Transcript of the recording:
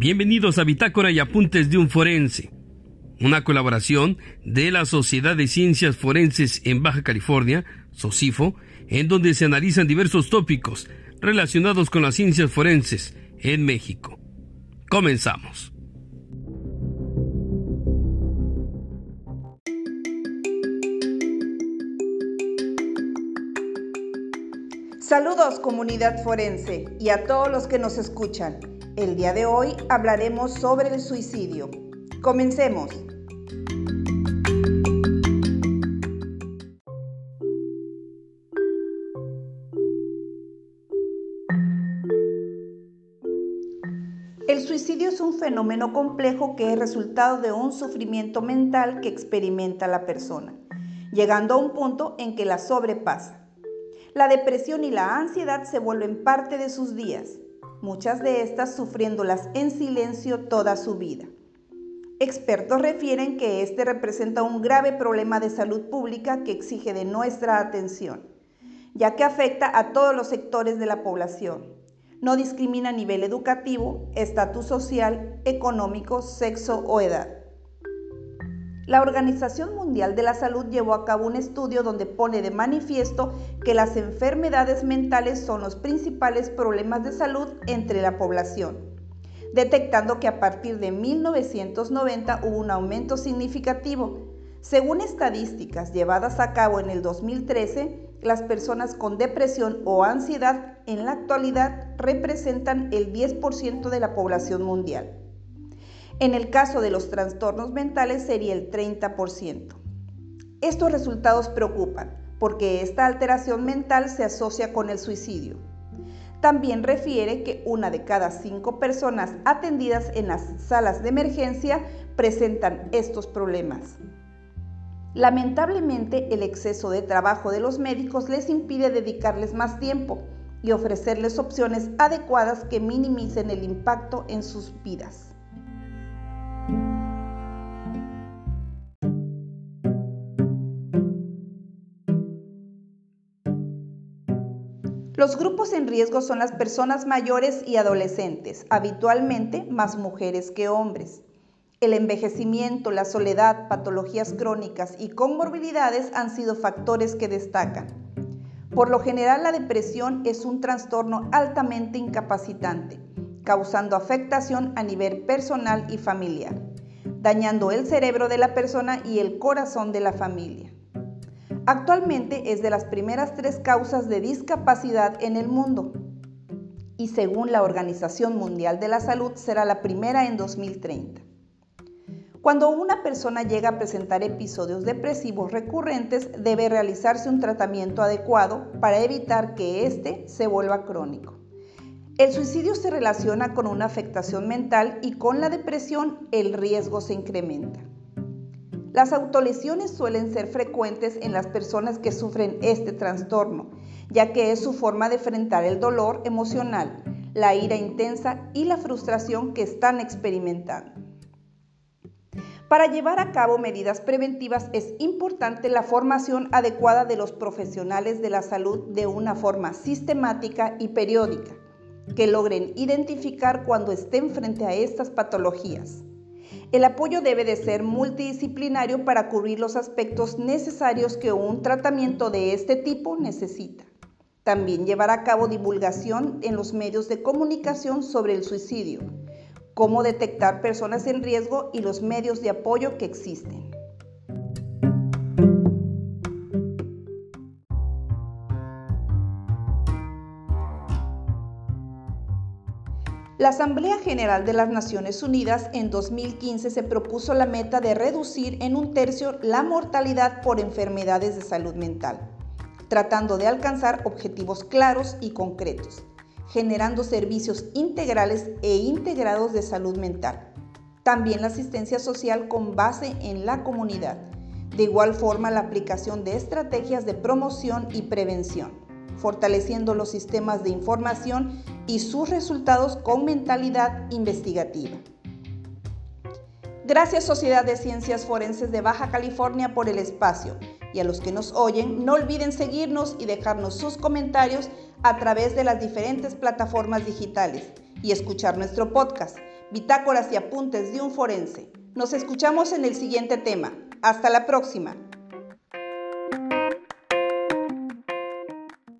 Bienvenidos a Bitácora y Apuntes de un Forense, una colaboración de la Sociedad de Ciencias Forenses en Baja California, SOCIFO, en donde se analizan diversos tópicos relacionados con las ciencias forenses en México. Comenzamos. Saludos comunidad forense y a todos los que nos escuchan. El día de hoy hablaremos sobre el suicidio. Comencemos. El suicidio es un fenómeno complejo que es resultado de un sufrimiento mental que experimenta la persona, llegando a un punto en que la sobrepasa. La depresión y la ansiedad se vuelven parte de sus días, muchas de estas sufriéndolas en silencio toda su vida. Expertos refieren que este representa un grave problema de salud pública que exige de nuestra atención, ya que afecta a todos los sectores de la población. No discrimina a nivel educativo, estatus social, económico, sexo o edad. La Organización Mundial de la Salud llevó a cabo un estudio donde pone de manifiesto que las enfermedades mentales son los principales problemas de salud entre la población, detectando que a partir de 1990 hubo un aumento significativo. Según estadísticas llevadas a cabo en el 2013, las personas con depresión o ansiedad en la actualidad representan el 10% de la población mundial. En el caso de los trastornos mentales sería el 30%. Estos resultados preocupan porque esta alteración mental se asocia con el suicidio. También refiere que una de cada cinco personas atendidas en las salas de emergencia presentan estos problemas. Lamentablemente, el exceso de trabajo de los médicos les impide dedicarles más tiempo y ofrecerles opciones adecuadas que minimicen el impacto en sus vidas. Los grupos en riesgo son las personas mayores y adolescentes, habitualmente más mujeres que hombres. El envejecimiento, la soledad, patologías crónicas y comorbilidades han sido factores que destacan. Por lo general, la depresión es un trastorno altamente incapacitante, causando afectación a nivel personal y familiar, dañando el cerebro de la persona y el corazón de la familia. Actualmente es de las primeras tres causas de discapacidad en el mundo y según la Organización Mundial de la Salud será la primera en 2030. Cuando una persona llega a presentar episodios depresivos recurrentes, debe realizarse un tratamiento adecuado para evitar que éste se vuelva crónico. El suicidio se relaciona con una afectación mental y con la depresión el riesgo se incrementa. Las autolesiones suelen ser frecuentes en las personas que sufren este trastorno, ya que es su forma de enfrentar el dolor emocional, la ira intensa y la frustración que están experimentando. Para llevar a cabo medidas preventivas es importante la formación adecuada de los profesionales de la salud de una forma sistemática y periódica, que logren identificar cuando estén frente a estas patologías. El apoyo debe de ser multidisciplinario para cubrir los aspectos necesarios que un tratamiento de este tipo necesita. También llevar a cabo divulgación en los medios de comunicación sobre el suicidio, cómo detectar personas en riesgo y los medios de apoyo que existen. La Asamblea General de las Naciones Unidas en 2015 se propuso la meta de reducir en un tercio la mortalidad por enfermedades de salud mental, tratando de alcanzar objetivos claros y concretos, generando servicios integrales e integrados de salud mental. También la asistencia social con base en la comunidad. De igual forma, la aplicación de estrategias de promoción y prevención fortaleciendo los sistemas de información y sus resultados con mentalidad investigativa. Gracias Sociedad de Ciencias Forenses de Baja California por el espacio y a los que nos oyen no olviden seguirnos y dejarnos sus comentarios a través de las diferentes plataformas digitales y escuchar nuestro podcast Bitácoras y apuntes de un forense. Nos escuchamos en el siguiente tema. Hasta la próxima.